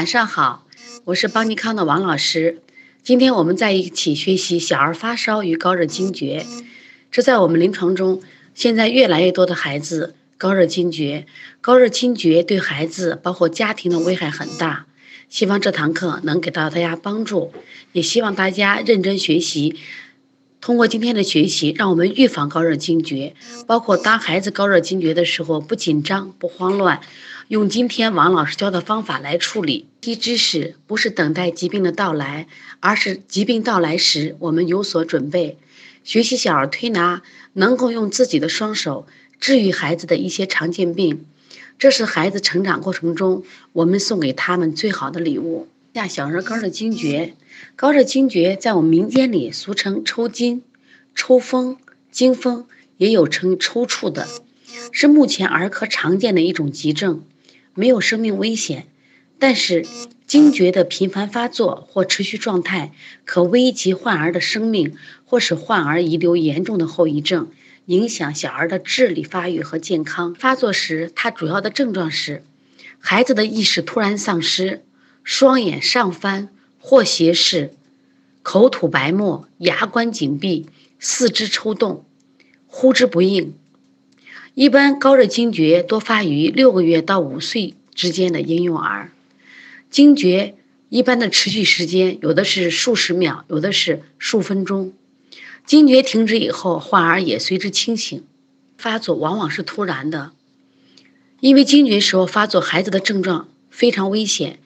晚上好，我是邦尼康的王老师。今天我们在一起学习小儿发烧与高热惊厥。这在我们临床中，现在越来越多的孩子高热惊厥，高热惊厥对孩子包括家庭的危害很大。希望这堂课能给到大家帮助，也希望大家认真学习。通过今天的学习，让我们预防高热惊厥，包括当孩子高热惊厥的时候不紧张、不慌乱，用今天王老师教的方法来处理。一知识不是等待疾病的到来，而是疾病到来时我们有所准备。学习小儿推拿，能够用自己的双手治愈孩子的一些常见病，这是孩子成长过程中我们送给他们最好的礼物。下小儿高热惊厥，高热惊厥在我们民间里俗称抽筋、抽风、惊风，也有称抽搐的，是目前儿科常见的一种急症，没有生命危险。但是惊厥的频繁发作或持续状态，可危及患儿的生命，或使患儿遗留严重的后遗症，影响小儿的智力发育和健康。发作时，它主要的症状是孩子的意识突然丧失。双眼上翻或斜视，口吐白沫，牙关紧闭，四肢抽动，呼之不应。一般高热惊厥多发于六个月到五岁之间的婴幼儿。惊厥一般的持续时间有的是数十秒，有的是数分钟。惊厥停止以后，患儿也随之清醒。发作往往是突然的，因为惊厥时候发作，孩子的症状非常危险。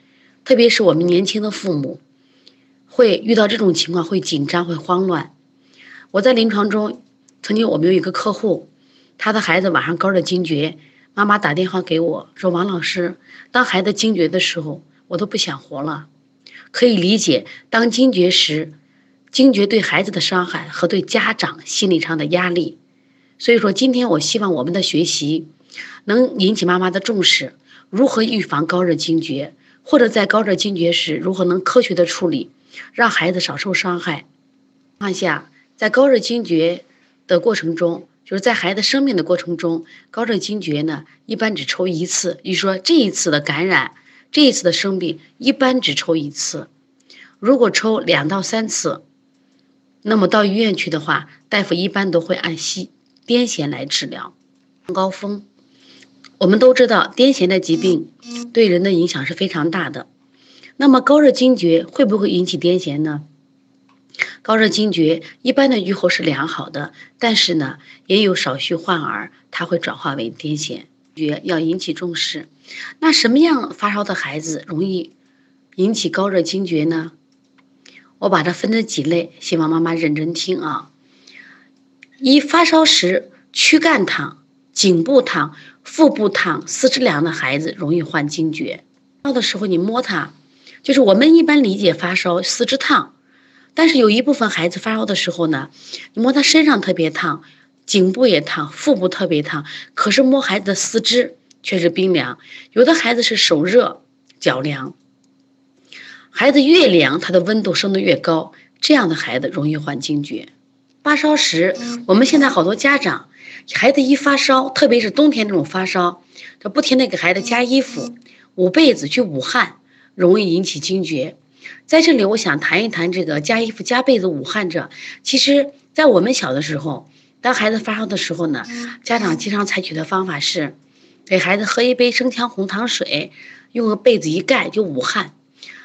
特别是我们年轻的父母，会遇到这种情况会紧张会慌乱。我在临床中，曾经我们有一个客户，他的孩子晚上高热惊厥，妈妈打电话给我说：“王老师，当孩子惊厥的时候，我都不想活了。”可以理解，当惊厥时，惊厥对孩子的伤害和对家长心理上的压力。所以说，今天我希望我们的学习能引起妈妈的重视，如何预防高热惊厥。或者在高热惊厥时，如何能科学的处理，让孩子少受伤害？况下，在高热惊厥的过程中，就是在孩子生命的过程中，高热惊厥呢，一般只抽一次。一说，这一次的感染，这一次的生病，一般只抽一次。如果抽两到三次，那么到医院去的话，大夫一般都会按西癫痫来治疗。高峰。我们都知道，癫痫的疾病对人的影响是非常大的。那么，高热惊厥会不会引起癫痫呢？高热惊厥一般的预后是良好的，但是呢，也有少许患儿他会转化为癫痫，觉要引起重视。那什么样发烧的孩子容易引起高热惊厥呢？我把它分成几类，希望妈妈认真听啊。一发烧时躯干烫。颈部烫、腹部烫、四肢凉的孩子容易患惊厥。烧的时候你摸他，就是我们一般理解发烧四肢烫，但是有一部分孩子发烧的时候呢，你摸他身上特别烫，颈部也烫，腹部特别烫，可是摸孩子的四肢却是冰凉。有的孩子是手热脚凉，孩子越凉，他的温度升得越高，这样的孩子容易患惊厥。发烧时，我们现在好多家长。孩子一发烧，特别是冬天这种发烧，他不停的给孩子加衣服、捂被子去捂汗，容易引起惊厥。在这里，我想谈一谈这个加衣服、加被子、捂汗这。其实，在我们小的时候，当孩子发烧的时候呢，家长经常采取的方法是，给孩子喝一杯生姜红糖水，用个被子一盖就捂汗。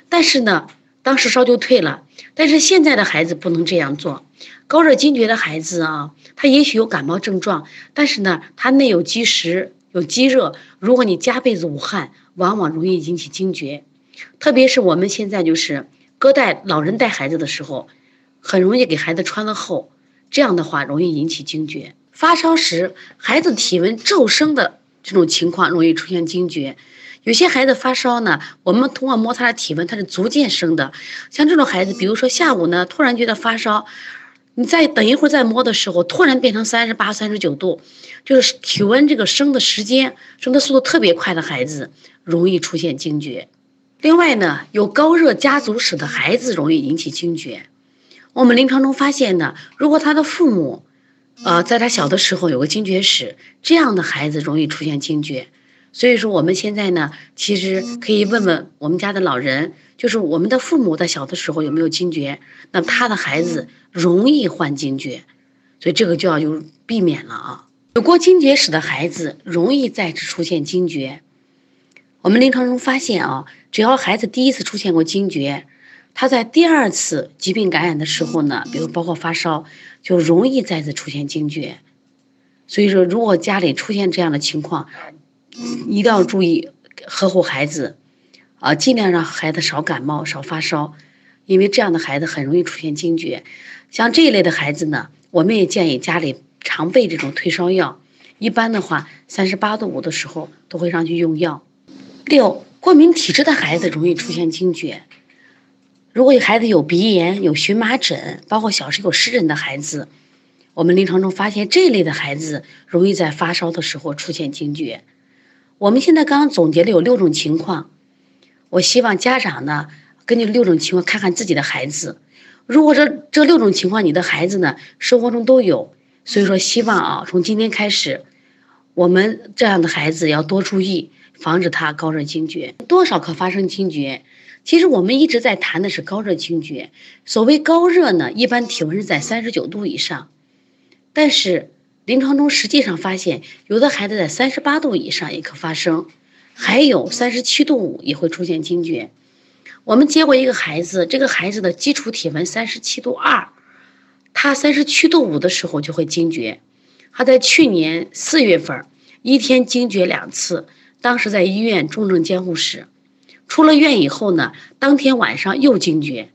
但是呢，当时烧就退了。但是现在的孩子不能这样做。高热惊厥的孩子啊，他也许有感冒症状，但是呢，他内有积食，有积热。如果你加被子捂汗，往往容易引起惊厥。特别是我们现在就是隔代老人带孩子的时候，很容易给孩子穿的厚，这样的话容易引起惊厥。发烧时，孩子体温骤升的这种情况容易出现惊厥。有些孩子发烧呢，我们通过摸他的体温，他是逐渐升的。像这种孩子，比如说下午呢，突然觉得发烧。你再等一会儿再摸的时候，突然变成三十八、三十九度，就是体温这个升的时间、升的速度特别快的孩子，容易出现惊厥。另外呢，有高热家族史的孩子容易引起惊厥。我们临床中发现呢，如果他的父母，呃，在他小的时候有个惊厥史，这样的孩子容易出现惊厥。所以说我们现在呢，其实可以问问我们家的老人，就是我们的父母在小的时候有没有惊厥，那他的孩子容易患惊厥，所以这个就要有避免了啊。有过惊厥史的孩子容易再次出现惊厥。我们临床中发现啊，只要孩子第一次出现过惊厥，他在第二次疾病感染的时候呢，比如包括发烧，就容易再次出现惊厥。所以说，如果家里出现这样的情况，一定要注意呵护孩子，啊，尽量让孩子少感冒、少发烧，因为这样的孩子很容易出现惊厥。像这一类的孩子呢，我们也建议家里。常备这种退烧药，一般的话，三十八度五的时候都会上去用药。六，过敏体质的孩子容易出现惊厥。如果有孩子有鼻炎、有荨麻疹，包括小时有湿疹的孩子，我们临床中发现这类的孩子容易在发烧的时候出现惊厥。我们现在刚刚总结了有六种情况，我希望家长呢根据六种情况看看自己的孩子。如果这这六种情况你的孩子呢生活中都有。所以说，希望啊，从今天开始，我们这样的孩子要多注意，防止他高热惊厥。多少可发生惊厥？其实我们一直在谈的是高热惊厥。所谓高热呢，一般体温是在三十九度以上，但是临床中实际上发现，有的孩子在三十八度以上也可发生，还有三十七度五也会出现惊厥。我们接过一个孩子，这个孩子的基础体温三十七度二。他三十七度五的时候就会惊厥，他在去年四月份一天惊厥两次，当时在医院重症监护室，出了院以后呢，当天晚上又惊厥。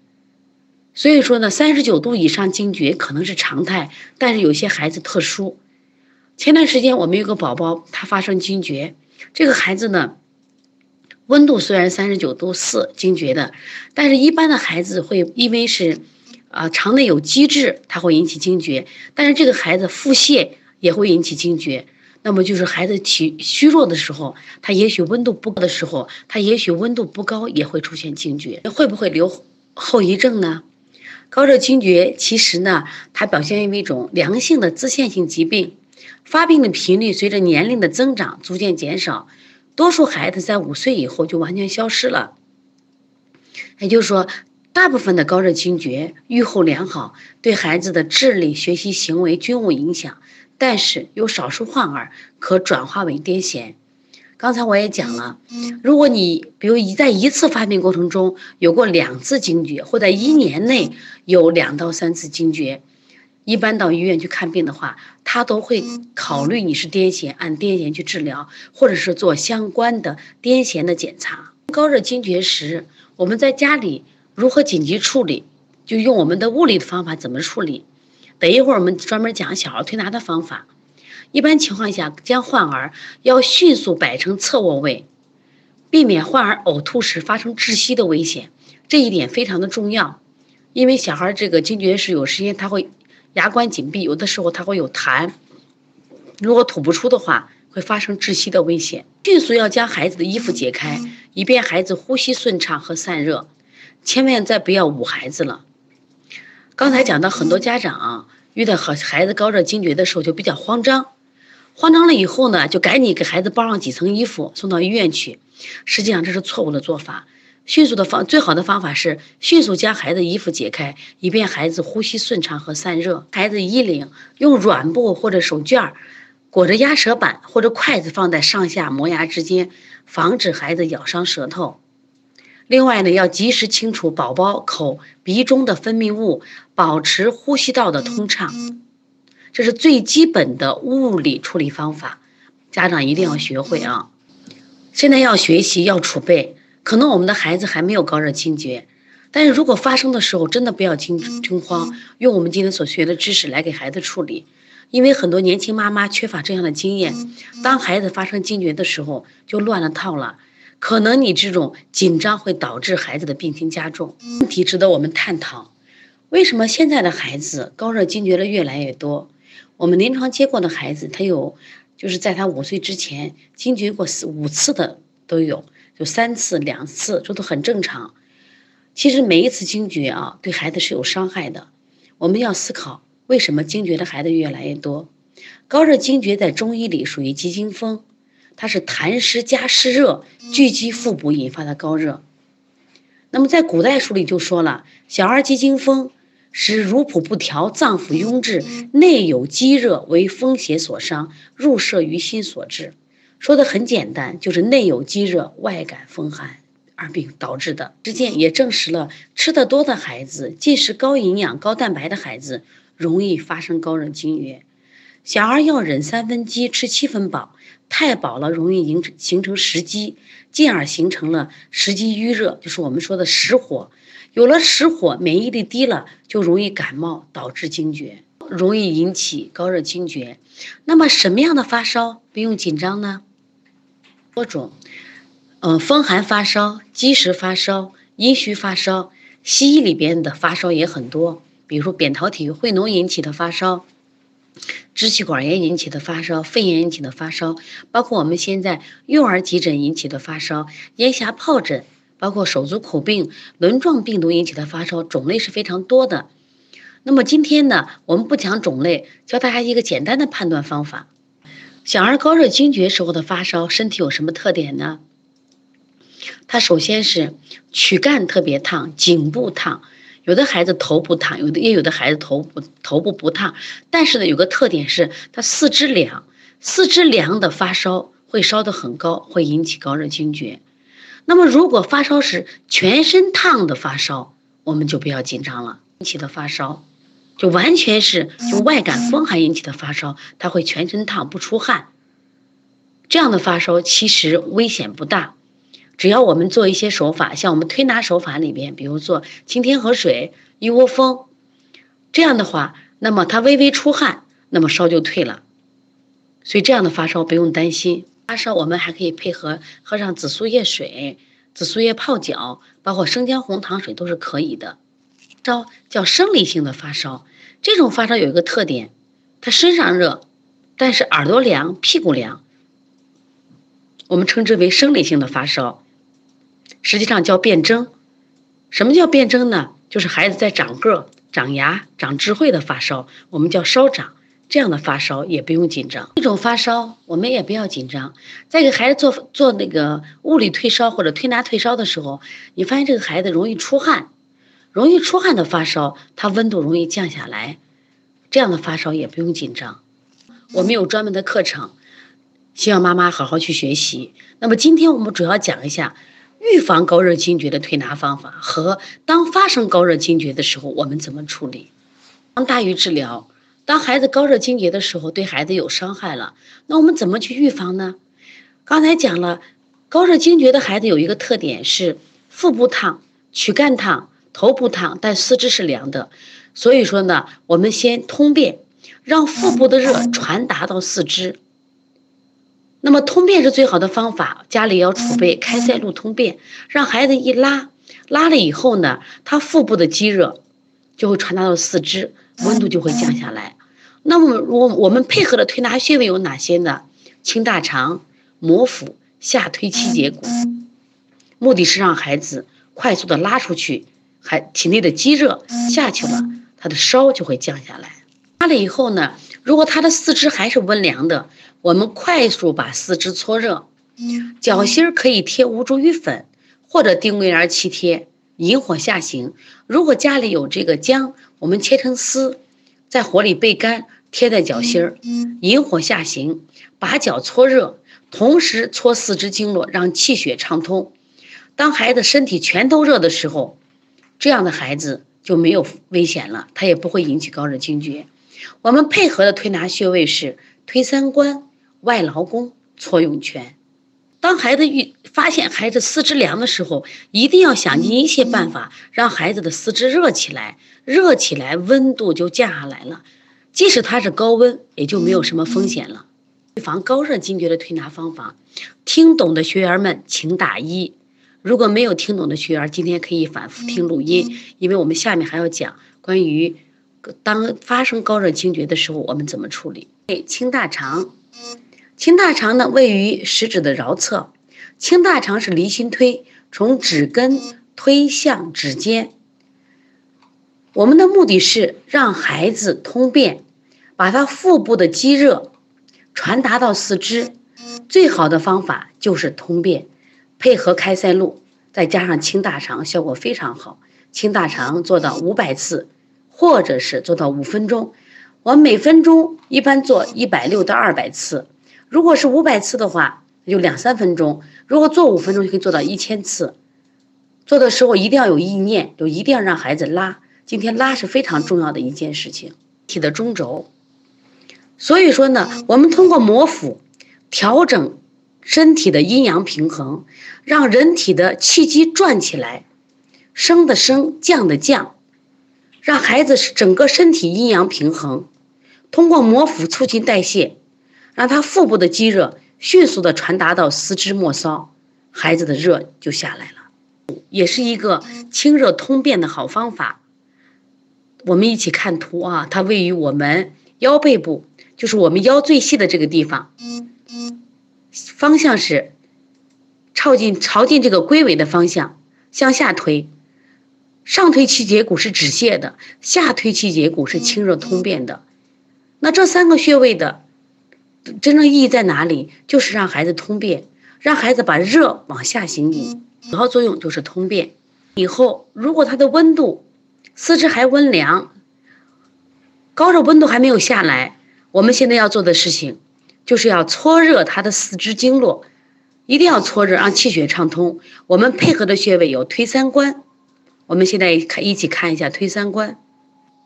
所以说呢，三十九度以上惊厥可能是常态，但是有些孩子特殊。前段时间我们有个宝宝，他发生惊厥，这个孩子呢，温度虽然三十九度四惊厥的，但是一般的孩子会因为是。啊，肠内有积滞，它会引起惊厥。但是这个孩子腹泻也会引起惊厥。那么就是孩子体虚弱的时候，他也许温度不高的时候，他也许温度不高也会出现惊厥。会不会留后遗症呢？高热惊厥其实呢，它表现为一种良性的自限性疾病，发病的频率随着年龄的增长逐渐减少，多数孩子在五岁以后就完全消失了。也就是说。大部分的高热惊厥预后良好，对孩子的智力、学习、行为均无影响，但是有少数患儿可转化为癫痫。刚才我也讲了，如果你比如一在一次发病过程中有过两次惊厥，或在一年内有两到三次惊厥，一般到医院去看病的话，他都会考虑你是癫痫，按癫痫去治疗，或者是做相关的癫痫的检查。高热惊厥时，我们在家里。如何紧急处理？就用我们的物理的方法怎么处理？等一会儿我们专门讲小儿推拿的方法。一般情况下，将患儿要迅速摆成侧卧位，避免患儿呕吐时发生窒息的危险。这一点非常的重要，因为小孩这个惊厥时有时间他会牙关紧闭，有的时候他会有痰，如果吐不出的话，会发生窒息的危险。迅速要将孩子的衣服解开，以便孩子呼吸顺畅和散热。千万再不要捂孩子了。刚才讲到很多家长遇到和孩子高热惊厥的时候就比较慌张，慌张了以后呢，就赶紧给孩子包上几层衣服送到医院去。实际上这是错误的做法。迅速的方最好的方法是迅速将孩子衣服解开，以便孩子呼吸顺畅和散热。孩子衣领用软布或者手绢裹着压舌板或者筷子放在上下磨牙之间，防止孩子咬伤舌头。另外呢，要及时清除宝宝口鼻中的分泌物，保持呼吸道的通畅，这是最基本的物理处理方法，家长一定要学会啊！现在要学习，要储备。可能我们的孩子还没有高热惊厥，但是如果发生的时候，真的不要惊惊慌，用我们今天所学的知识来给孩子处理，因为很多年轻妈妈缺乏这样的经验，当孩子发生惊厥的时候，就乱了套了。可能你这种紧张会导致孩子的病情加重，问题值得我们探讨。为什么现在的孩子高热惊厥的越来越多？我们临床接过的孩子，他有，就是在他五岁之前惊厥过四五次的都有，就三次、两次，这都很正常。其实每一次惊厥啊，对孩子是有伤害的。我们要思考为什么惊厥的孩子越来越多？高热惊厥在中医里属于急惊风。它是痰湿加湿热聚集腹部引发的高热。那么在古代书里就说了，小儿急惊风，使乳谱不调，脏腑壅滞，内有积热，为风邪所伤，入射于心所致。说的很简单，就是内有积热，外感风寒。而病导致的，实践也证实了，吃的多的孩子，进食高营养、高蛋白的孩子，容易发生高热惊厥。小儿要忍三分饥，吃七分饱，太饱了容易形形成食积，进而形成了食积瘀热，就是我们说的实火。有了实火，免疫力低了，就容易感冒，导致惊厥，容易引起高热惊厥。那么什么样的发烧不用紧张呢？多种。嗯，风寒发烧、积食发烧、阴虚发烧，西医里边的发烧也很多，比如说扁桃体会脓引起的发烧，支气管炎引起的发烧，肺炎引起的发烧，包括我们现在幼儿急诊引起的发烧，咽峡疱疹，包括手足口病、轮状病毒引起的发烧，种类是非常多的。那么今天呢，我们不讲种类，教大家一个简单的判断方法：小儿高热惊厥时候的发烧，身体有什么特点呢？它首先是躯干特别烫，颈部烫，有的孩子头不烫，有的也有的孩子头不头部不烫，但是呢，有个特点是他四肢凉，四肢凉的发烧会烧得很高，会引起高热惊厥。那么如果发烧时全身烫的发烧，我们就不要紧张了。引起的发烧，就完全是就外感风寒引起的发烧，他会全身烫不出汗，这样的发烧其实危险不大。只要我们做一些手法，像我们推拿手法里边，比如做清天河水、一窝蜂，这样的话，那么他微微出汗，那么烧就退了。所以这样的发烧不用担心。发烧我们还可以配合喝上紫苏叶水、紫苏叶泡脚，包括生姜红糖水都是可以的。烧叫生理性的发烧，这种发烧有一个特点，他身上热，但是耳朵凉、屁股凉，我们称之为生理性的发烧。实际上叫辩证，什么叫辩证呢？就是孩子在长个、长牙、长智慧的发烧，我们叫烧长。这样的发烧也不用紧张，这种发烧我们也不要紧张。在给孩子做做那个物理退烧或者推拿退烧的时候，你发现这个孩子容易出汗，容易出汗的发烧，他温度容易降下来，这样的发烧也不用紧张。我们有专门的课程，希望妈妈好好去学习。那么今天我们主要讲一下。预防高热惊厥的推拿方法和当发生高热惊厥的时候，我们怎么处理？当大于治疗。当孩子高热惊厥的时候，对孩子有伤害了，那我们怎么去预防呢？刚才讲了，高热惊厥的孩子有一个特点是腹部烫、躯干烫、头部烫，但四肢是凉的。所以说呢，我们先通便，让腹部的热传达到四肢。那么通便是最好的方法，家里要储备开塞露通便，让孩子一拉，拉了以后呢，他腹部的积热就会传达到四肢，温度就会降下来。那么我我们配合的推拿穴位有哪些呢？清大肠、摩腹、下推七节骨，目的是让孩子快速的拉出去，还体内的积热下去了，他的烧就会降下来。拉了以后呢，如果他的四肢还是温凉的。我们快速把四肢搓热，脚心儿可以贴无茱萸粉或者丁桂圆气贴，引火下行。如果家里有这个姜，我们切成丝，在火里焙干，贴在脚心儿，引火下行，把脚搓热，同时搓四肢经络，让气血畅通。当孩子身体全都热的时候，这样的孩子就没有危险了，他也不会引起高热惊厥。我们配合的推拿穴位是推三关。外劳宫、搓涌泉。当孩子遇发现孩子四肢凉的时候，一定要想尽一切办法让孩子的四肢热起来，热起来温度就降下来了。即使他是高温，也就没有什么风险了。预防高热惊厥的推拿方法，听懂的学员们请打一。如果没有听懂的学员，今天可以反复听录音，因为我们下面还要讲关于当发生高热惊厥的时候，我们怎么处理。清大肠。清大肠呢，位于食指的桡侧。清大肠是离心推，从指根推向指尖。我们的目的是让孩子通便，把他腹部的积热传达到四肢，最好的方法就是通便，配合开塞露，再加上清大肠，效果非常好。清大肠做到五百次，或者是做到五分钟。我每分钟一般做一百六到二百次。如果是五百次的话，就两三分钟；如果做五分钟，就可以做到一千次。做的时候一定要有意念，就一定要让孩子拉。今天拉是非常重要的一件事情，体的中轴。所以说呢，我们通过摩腹调整身体的阴阳平衡，让人体的气机转起来，升的升，降的降，让孩子是整个身体阴阳平衡。通过摩腹促进代谢，让他腹部的积热迅速的传达到四肢末梢，孩子的热就下来了，也是一个清热通便的好方法。我们一起看图啊，它位于我们腰背部。就是我们腰最细的这个地方，方向是朝进朝进这个龟尾的方向向下推，上推气节骨是止泻的，下推气节骨是清热通便的。那这三个穴位的真正意义在哪里？就是让孩子通便，让孩子把热往下行引，主要作用就是通便。以后如果他的温度四肢还温凉，高热温度还没有下来。我们现在要做的事情，就是要搓热他的四肢经络，一定要搓热，让气血畅通。我们配合的穴位有推三关，我们现在看一起看一下推三关，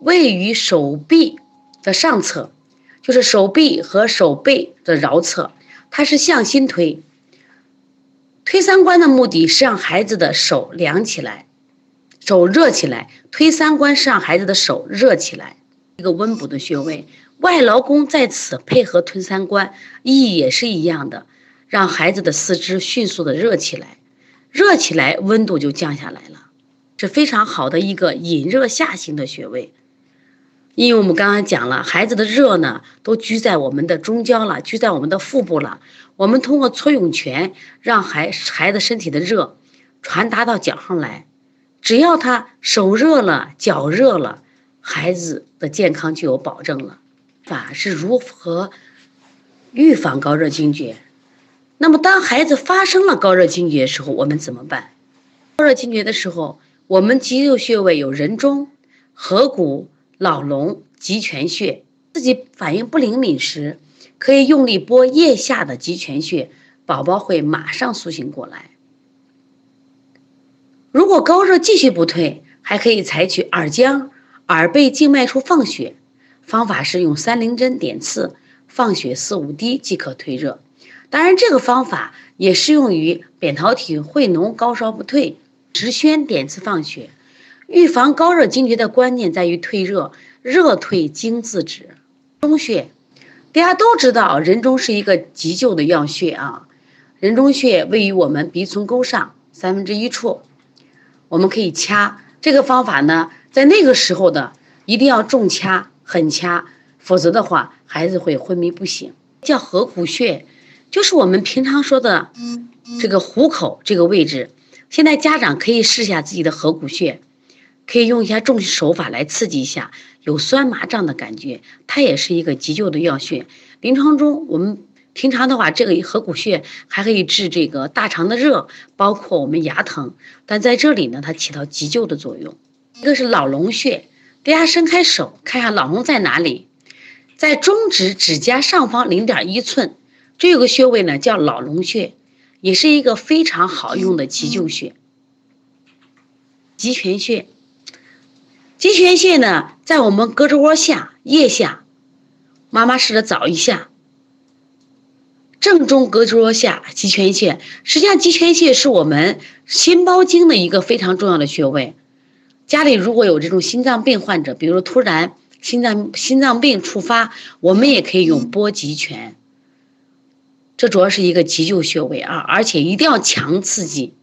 位于手臂的上侧，就是手臂和手背的桡侧，它是向心推。推三关的目的是让孩子的手凉起来，手热起来。推三关是让孩子的手热起来，一个温补的穴位。外劳宫在此配合吞三关，意义也是一样的，让孩子的四肢迅速的热起来，热起来温度就降下来了，是非常好的一个引热下行的穴位。因为我们刚刚讲了，孩子的热呢都居在我们的中焦了，居在我们的腹部了。我们通过搓涌泉，让孩孩子身体的热传达到脚上来，只要他手热了，脚热了，孩子的健康就有保证了。法是如何预防高热惊厥？那么当孩子发生了高热惊厥的时候，我们怎么办？高热惊厥的时候，我们肌肉穴位有人中、合谷、老龙、极泉穴。自己反应不灵敏时，可以用力拨腋下的极泉穴，宝宝会马上苏醒过来。如果高热继续不退，还可以采取耳浆、耳背静脉处放血。方法是用三棱针点刺，放血四五滴即可退热。当然，这个方法也适用于扁桃体会脓高烧不退，直宣点刺放血。预防高热惊厥的关键在于退热，热退惊自止。中穴，大家都知道，人中是一个急救的要穴啊。人中穴位于我们鼻唇沟上三分之一处，我们可以掐。这个方法呢，在那个时候的一定要重掐。狠掐，否则的话，孩子会昏迷不醒。叫合谷穴，就是我们平常说的这个虎口这个位置。现在家长可以试下自己的合谷穴，可以用一下重手法来刺激一下，有酸麻胀的感觉，它也是一个急救的要穴。临床中，我们平常的话，这个合谷穴还可以治这个大肠的热，包括我们牙疼。但在这里呢，它起到急救的作用。一个是老龙穴。大家伸开手，看一下老龙在哪里，在中指指甲上方零点一寸，这有个穴位呢，叫老龙穴，也是一个非常好用的急救穴。极泉穴，极泉穴呢，在我们胳肢窝下腋下，妈妈试着找一下，正中胳肢窝下极泉穴。实际上，极泉穴是我们心包经的一个非常重要的穴位。家里如果有这种心脏病患者，比如突然心脏心脏病触发，我们也可以用拨极泉。这主要是一个急救穴位啊，而且一定要强刺激。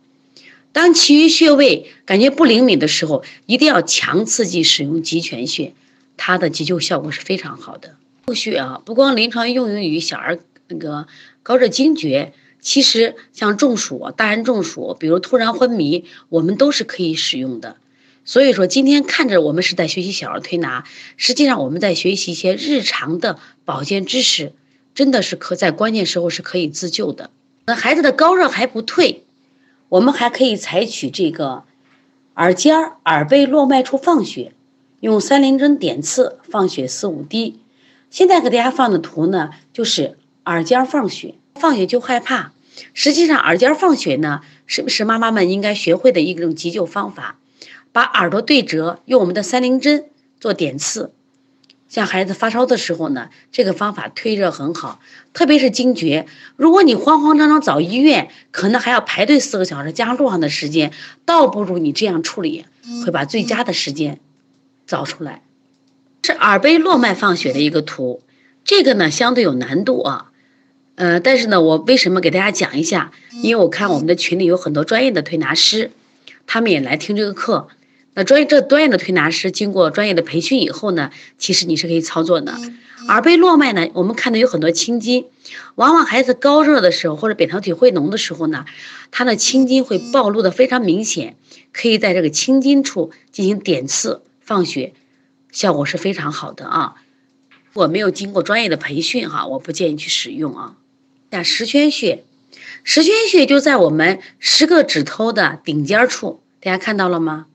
当其余穴位感觉不灵敏的时候，一定要强刺激使用极泉穴，它的急救效果是非常好的。穴啊，不光临床用于小儿那个高热惊厥，其实像中暑、大人中暑，比如突然昏迷，我们都是可以使用的。所以说，今天看着我们是在学习小儿推拿，实际上我们在学习一些日常的保健知识，真的是可在关键时候是可以自救的。那孩子的高热还不退，我们还可以采取这个耳尖儿、耳背络脉处放血，用三棱针点刺，放血四五滴。现在给大家放的图呢，就是耳尖儿放血，放血就害怕。实际上，耳尖儿放血呢，是不是妈妈们应该学会的一种急救方法？把耳朵对折，用我们的三棱针做点刺。像孩子发烧的时候呢，这个方法退热很好，特别是惊厥。如果你慌慌张张找医院，可能还要排队四个小时，加上路上的时间，倒不如你这样处理，会把最佳的时间找出来。是耳背络脉放血的一个图，这个呢相对有难度啊，呃，但是呢，我为什么给大家讲一下？因为我看我们的群里有很多专业的推拿师，他们也来听这个课。那专业这专业的推拿师经过专业的培训以后呢，其实你是可以操作的。耳背络脉呢，我们看到有很多青筋，往往孩子高热的时候或者扁桃体会脓的时候呢，他的青筋会暴露的非常明显，可以在这个青筋处进行点刺放血，效果是非常好的啊。我没有经过专业的培训哈，我不建议去使用啊。像十圈穴，十圈穴就在我们十个指头的顶尖处，大家看到了吗？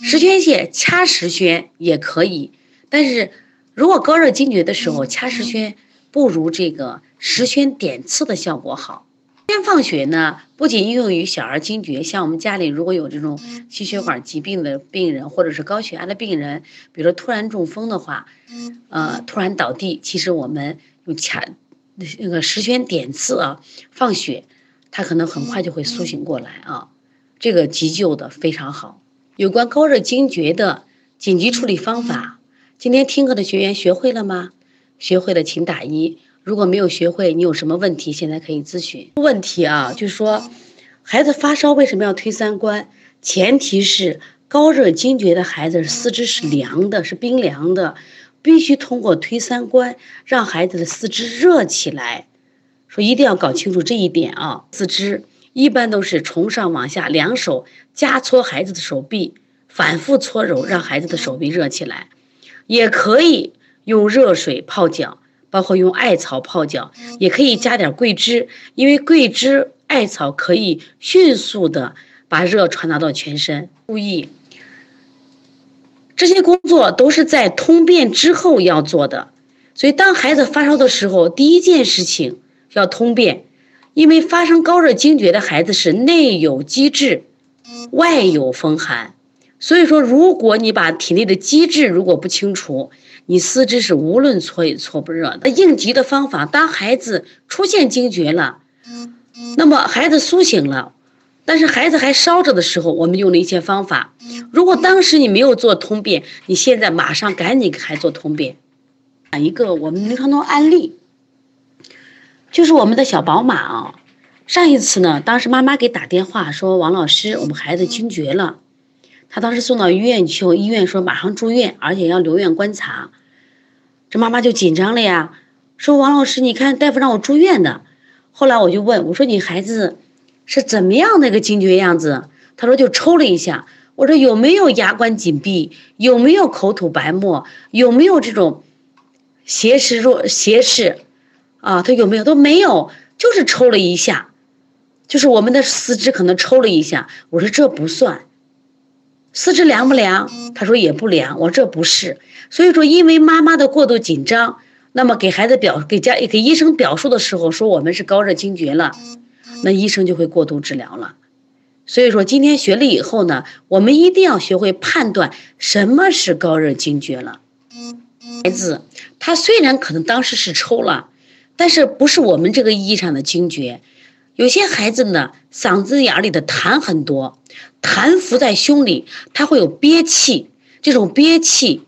十宣穴掐十圈也可以，但是如果高热惊厥的时候掐十圈，不如这个十圈点刺的效果好。先放血呢，不仅应用于小儿惊厥，像我们家里如果有这种心血管疾病的病人，或者是高血压的病人，比如说突然中风的话，呃，突然倒地，其实我们用掐那个十圈点刺啊，放血，他可能很快就会苏醒过来啊，这个急救的非常好。有关高热惊厥的紧急处理方法，今天听课的学员学会了吗？学会了请打一，如果没有学会，你有什么问题，现在可以咨询。问题啊，就是说，孩子发烧为什么要推三关？前提是高热惊厥的孩子四肢是凉的，是冰凉的，必须通过推三关，让孩子的四肢热起来。说一定要搞清楚这一点啊，四肢。一般都是从上往下，两手夹搓孩子的手臂，反复搓揉，让孩子的手臂热起来。也可以用热水泡脚，包括用艾草泡脚，也可以加点桂枝，因为桂枝、艾草可以迅速的把热传达到全身。注意，这些工作都是在通便之后要做的。所以，当孩子发烧的时候，第一件事情要通便。因为发生高热惊厥的孩子是内有积滞，外有风寒，所以说，如果你把体内的积滞如果不清除，你四肢是无论搓也搓不热的。应急的方法，当孩子出现惊厥了，那么孩子苏醒了，但是孩子还烧着的时候，我们用了一些方法。如果当时你没有做通便，你现在马上赶紧给孩子做通便。讲一个我们临床中案例。就是我们的小宝马啊，上一次呢，当时妈妈给打电话说，王老师，我们孩子惊厥了，他当时送到医院去，医院说马上住院，而且要留院观察，这妈妈就紧张了呀，说王老师，你看大夫让我住院的，后来我就问我说你孩子是怎么样的一个惊厥样子？他说就抽了一下，我说有没有牙关紧闭？有没有口吐白沫？有没有这种斜视弱斜视？啊，他有没有都没有，就是抽了一下，就是我们的四肢可能抽了一下。我说这不算，四肢凉不凉？他说也不凉。我说这不是，所以说因为妈妈的过度紧张，那么给孩子表给家给医生表述的时候说我们是高热惊厥了，那医生就会过度治疗了。所以说今天学了以后呢，我们一定要学会判断什么是高热惊厥了。孩子他虽然可能当时是抽了。但是不是我们这个意义上的惊厥，有些孩子呢，嗓子眼里的痰很多，痰浮在胸里，他会有憋气，这种憋气，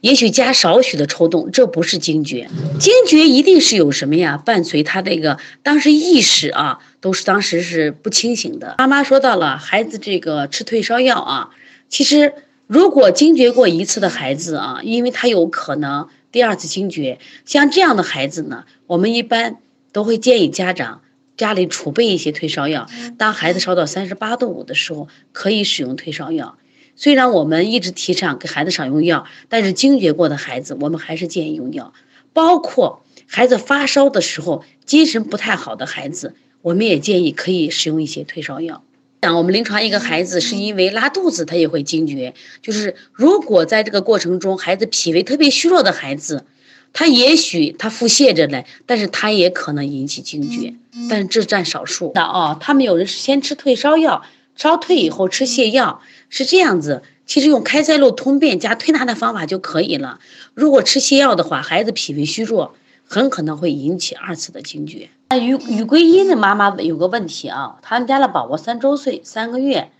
也许加少许的抽动，这不是惊厥。惊厥一定是有什么呀？伴随他这个当时意识啊，都是当时是不清醒的。妈妈说到了孩子这个吃退烧药啊，其实如果惊厥过一次的孩子啊，因为他有可能。第二次惊厥，像这样的孩子呢，我们一般都会建议家长家里储备一些退烧药。当孩子烧到三十八度五的时候，可以使用退烧药。虽然我们一直提倡给孩子少用药，但是惊厥过的孩子，我们还是建议用药。包括孩子发烧的时候，精神不太好的孩子，我们也建议可以使用一些退烧药。像我们临床一个孩子是因为拉肚子，他也会惊厥。就是如果在这个过程中，孩子脾胃特别虚弱的孩子，他也许他腹泻着嘞，但是他也可能引起惊厥，但是这占少数的啊。他们有人是先吃退烧药，烧退以后吃泻药，是这样子。其实用开塞露通便加推拿的方法就可以了。如果吃泻药的话，孩子脾胃虚弱，很可能会引起二次的惊厥。那于于桂英的妈妈有个问题啊，他们家的宝宝三周岁三个月，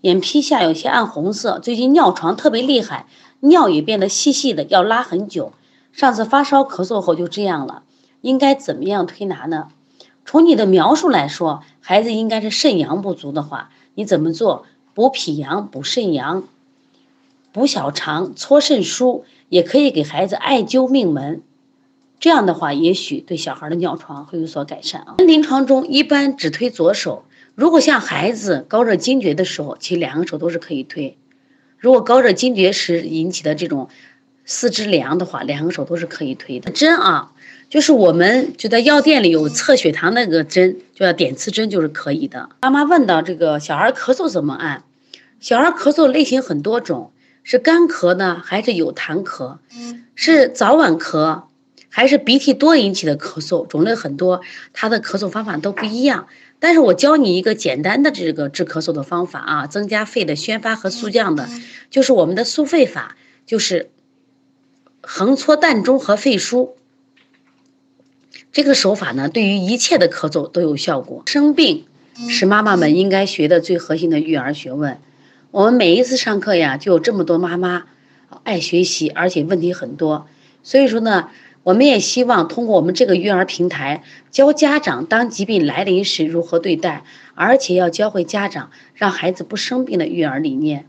眼皮下有些暗红色，最近尿床特别厉害，尿也变得细细的，要拉很久。上次发烧咳嗽后就这样了，应该怎么样推拿呢？从你的描述来说，孩子应该是肾阳不足的话，你怎么做？补脾阳，补肾阳，补小肠，搓肾腧，也可以给孩子艾灸命门。这样的话，也许对小孩的尿床会有所改善啊。临床中一般只推左手，如果像孩子高热惊厥的时候，其实两个手都是可以推。如果高热惊厥时引起的这种四肢凉的话，两个手都是可以推的。针啊，就是我们就在药店里有测血糖那个针，就要点刺针，就是可以的。妈妈问到这个小孩咳嗽怎么按？小孩咳嗽类型很多种，是干咳呢，还是有痰咳？是早晚咳？还是鼻涕多引起的咳嗽，种类很多，它的咳嗽方法都不一样。但是我教你一个简单的这个治咳嗽的方法啊，增加肺的宣发和肃降的，就是我们的肃肺法，就是横搓膻中和肺腧。这个手法呢，对于一切的咳嗽都有效果。生病是妈妈们应该学的最核心的育儿学问。我们每一次上课呀，就有这么多妈妈爱学习，而且问题很多，所以说呢。我们也希望通过我们这个育儿平台，教家长当疾病来临时如何对待，而且要教会家长让孩子不生病的育儿理念，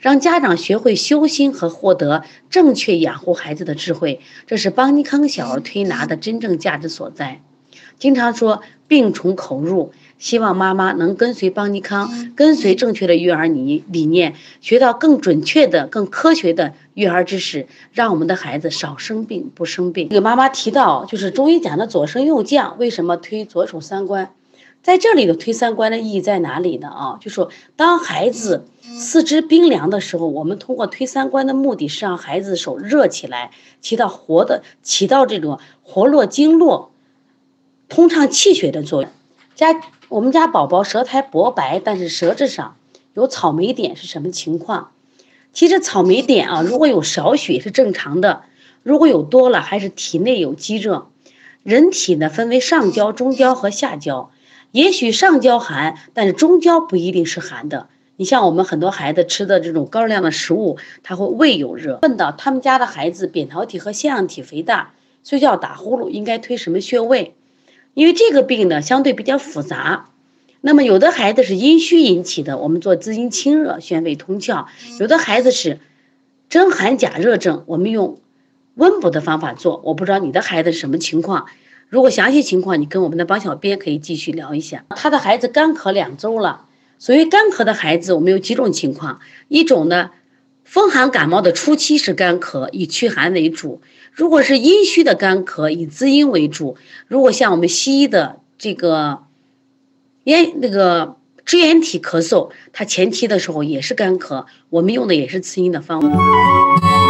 让家长学会修心和获得正确养护孩子的智慧，这是邦尼康小儿推拿的真正价值所在。经常说病从口入。希望妈妈能跟随邦尼康，跟随正确的育儿理理念，学到更准确的、更科学的育儿知识，让我们的孩子少生病、不生病。这个妈妈提到，就是中医讲的左升右降，为什么推左手三关？在这里的推三关的意义在哪里呢？啊，就说当孩子四肢冰凉的时候，我们通过推三关的目的是让孩子手热起来，起到活的、起到这种活络经络、通畅气血的作用。加。我们家宝宝舌苔薄白，但是舌质上有草莓点是什么情况？其实草莓点啊，如果有少许是正常的，如果有多了，还是体内有积热。人体呢分为上焦、中焦和下焦，也许上焦寒，但是中焦不一定是寒的。你像我们很多孩子吃的这种高热量的食物，他会胃有热。问到他们家的孩子扁桃体和腺样体肥大，睡觉打呼噜，应该推什么穴位？因为这个病呢相对比较复杂，那么有的孩子是阴虚引起的，我们做滋阴清热、宣肺通窍；有的孩子是真寒假热症，我们用温补的方法做。我不知道你的孩子什么情况，如果详细情况，你跟我们的帮小编可以继续聊一下。他的孩子干咳两周了，所谓干咳的孩子，我们有几种情况，一种呢。风寒感冒的初期是干咳，以驱寒为主；如果是阴虚的干咳，以滋阴为主。如果像我们西医的这个咽那个支原体咳嗽，它前期的时候也是干咳，我们用的也是滋阴的方法。